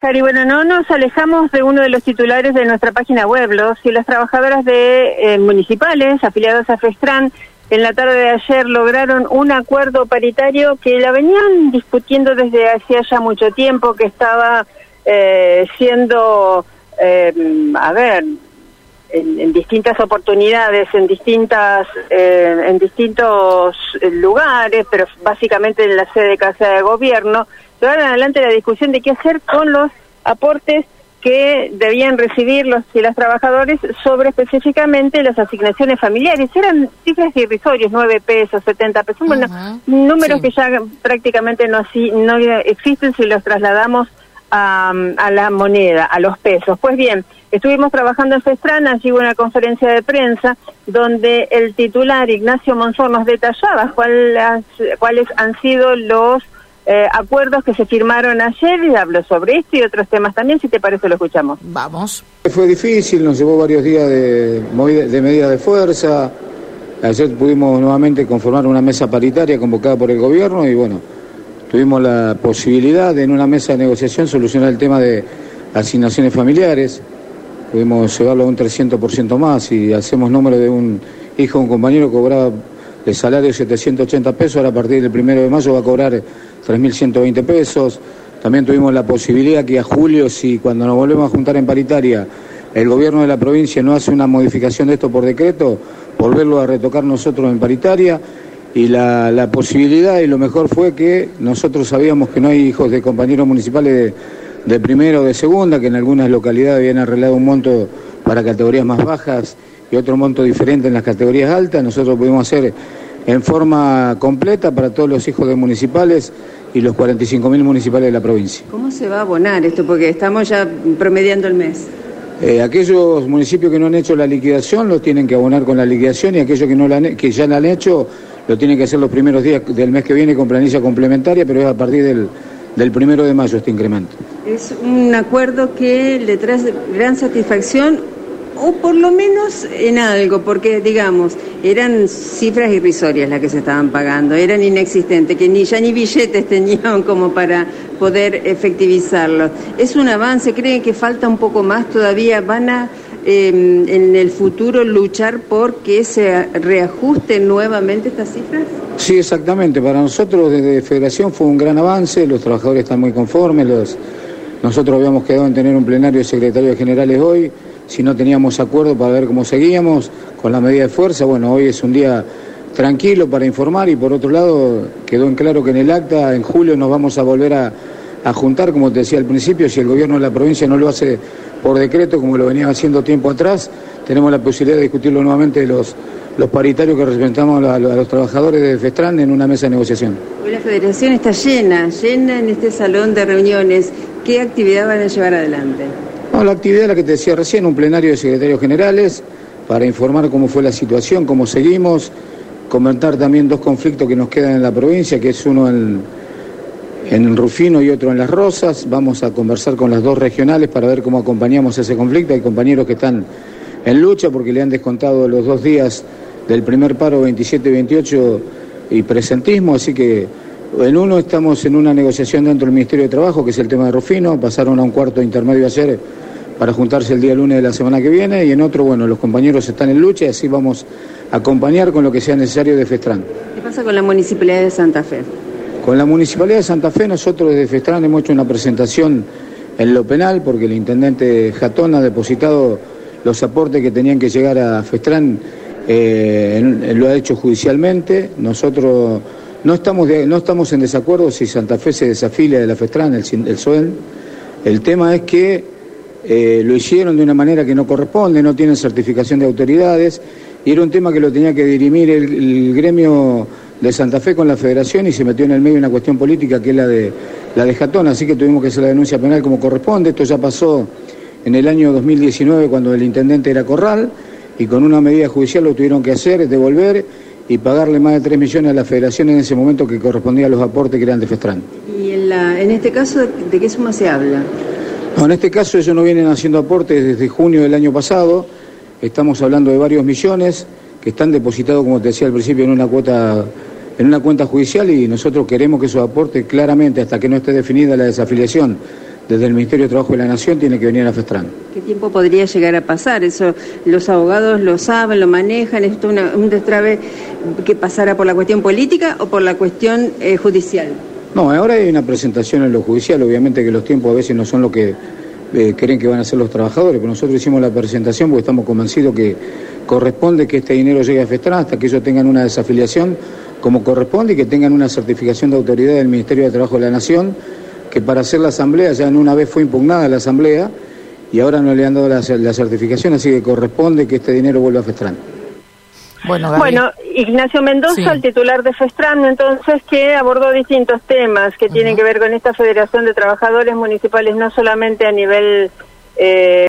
Cari, bueno, no nos alejamos de uno de los titulares de nuestra página web. Los y las trabajadoras de eh, municipales afiliadas a FESTRAN en la tarde de ayer lograron un acuerdo paritario que la venían discutiendo desde hacía ya mucho tiempo, que estaba eh, siendo, eh, a ver, en, distintas oportunidades, en distintas, en distintos lugares, pero básicamente en la sede de Casa de Gobierno llevar adelante la discusión de qué hacer con los aportes que debían recibir los y las trabajadores sobre específicamente las asignaciones familiares. Eran cifras irrisorias, 9 pesos, 70 pesos, bueno, números que ya prácticamente no, no existen si los trasladamos a, a, la moneda, a los pesos. Pues bien, estuvimos trabajando en Festran, allí hubo una conferencia de prensa donde el titular Ignacio Monzor nos detallaba cuáles, cuáles han sido los eh, acuerdos que se firmaron ayer y hablo sobre esto y otros temas también, si te parece lo escuchamos. Vamos. Fue difícil, nos llevó varios días de, de medida de fuerza. Ayer pudimos nuevamente conformar una mesa paritaria convocada por el gobierno y bueno, tuvimos la posibilidad de en una mesa de negociación solucionar el tema de asignaciones familiares. Pudimos llevarlo a un 300% más y hacemos número de un hijo de un compañero que cobraba el salario de 780 pesos, ahora a partir del primero de mayo va a cobrar 3.120 pesos. También tuvimos la posibilidad que a julio, si cuando nos volvemos a juntar en paritaria, el gobierno de la provincia no hace una modificación de esto por decreto, volverlo a retocar nosotros en paritaria. Y la, posibilidad y lo mejor fue que nosotros sabíamos que no hay hijos de compañeros municipales de, de primera o de segunda, que en algunas localidades habían arreglado un monto para categorías más bajas y otro monto diferente en las categorías altas. Nosotros pudimos hacer en forma completa para todos los hijos de municipales y los 45.000 municipales de la provincia. ¿Cómo se va a abonar esto? Porque estamos ya promediando el mes. Eh, aquellos municipios que no han hecho la liquidación los tienen que abonar con la liquidación y aquellos que, no la que ya la han hecho lo tienen que hacer los primeros días del mes que viene con planilla complementaria, pero es a partir del, del primero de mayo este incremento. Es un acuerdo que le trae gran satisfacción o por lo menos en algo, porque digamos, eran cifras irrisorias las que se estaban pagando, eran inexistentes, que ni ya ni billetes tenían como para poder efectivizarlo. Es un avance, creen que falta un poco más todavía, van a em, en el futuro luchar por que se reajusten nuevamente estas cifras? Sí, exactamente. Para nosotros desde Federación fue un gran avance, los trabajadores están muy conformes, nosotros habíamos quedado en tener un plenario de secretarios generales hoy si no teníamos acuerdo para ver cómo seguíamos con la medida de fuerza. Bueno, hoy es un día tranquilo para informar y por otro lado quedó en claro que en el acta en julio nos vamos a volver a, juntar, como te decía al principio, si el gobierno de la provincia no lo hace por decreto como lo venía haciendo tiempo atrás, tenemos la posibilidad de discutirlo nuevamente los, los paritarios que representamos a, los trabajadores de FESTRAN en una mesa de negociación. Hoy la federación está llena, llena en este salón de reuniones. ¿Qué actividad van a llevar adelante? la actividad la que te decía recién, un plenario de secretarios generales para informar cómo fue la situación, cómo seguimos, comentar también dos conflictos que nos quedan en la provincia, que es uno en, en Rufino y otro en Las Rosas. Vamos a conversar con las dos regionales para ver cómo acompañamos ese conflicto. Hay compañeros que están en lucha porque le han descontado los dos días del primer paro 27 y 28 y presentismo, así que en uno estamos en una negociación dentro del Ministerio de Trabajo, que es el tema de Rufino, pasaron a un cuarto intermedio ayer para juntarse el día lunes de la semana que viene y en otro, bueno, los compañeros están en lucha y así vamos a acompañar con lo que sea necesario de Festrán. ¿Qué pasa con la Municipalidad de Santa Fe? Con la Municipalidad de Santa Fe nosotros desde Festrán hemos hecho una presentación en lo penal porque el intendente Jatón ha depositado los aportes que tenían que llegar a Festrán, eh, lo ha hecho judicialmente. Nosotros no estamos, no estamos en desacuerdo si Santa Fe se desafilia de la Festrán, el, el SOEN. El tema es que eh, lo hicieron de una manera que no corresponde, no tienen certificación de autoridades, y era un tema que lo tenía que dirimir el, gremio de Santa Fe con la federación y se metió en el medio una cuestión política que es la de, la de Jatón, así que tuvimos que hacer la denuncia penal como corresponde, esto ya pasó en el año 2019 cuando el intendente era Corral, y con una medida judicial lo tuvieron que hacer, devolver y pagarle más de 3 millones a la federación en ese momento que correspondía a los aportes que eran de Festrán. ¿Y en, en este caso de qué suma se habla? en este caso ellos no vienen haciendo aportes desde junio del año pasado, estamos hablando de varios millones que están depositados, como te decía al principio, en una cuota en una cuenta judicial y nosotros queremos que esos aportes claramente, hasta que no esté definida la desafiliación desde el Ministerio de Trabajo de la Nación tiene que venir a Festran. ¿Qué tiempo podría llegar a pasar? Eso los abogados lo saben, lo manejan, ¿es una, un destrave que pasara por la cuestión política o por la cuestión eh, judicial? No, ahora hay una presentación en lo judicial, obviamente que los tiempos a veces no son lo que eh, creen que van a ser los trabajadores, pero nosotros hicimos la presentación porque estamos convencidos que corresponde que este dinero llegue a Festran hasta que ellos tengan una desafiliación como corresponde y que tengan una certificación de autoridad del Ministerio de Trabajo de la Nación, que para hacer la asamblea ya en una vez fue impugnada la asamblea y ahora no le han dado la, la certificación, así que corresponde que este dinero vuelva a Festran. Bueno, bueno, Ignacio Mendoza, el titular de FESTRAN, entonces, que abordó distintos temas que tienen que ver con esta Federación de Trabajadores Municipales, no solamente a nivel... Eh,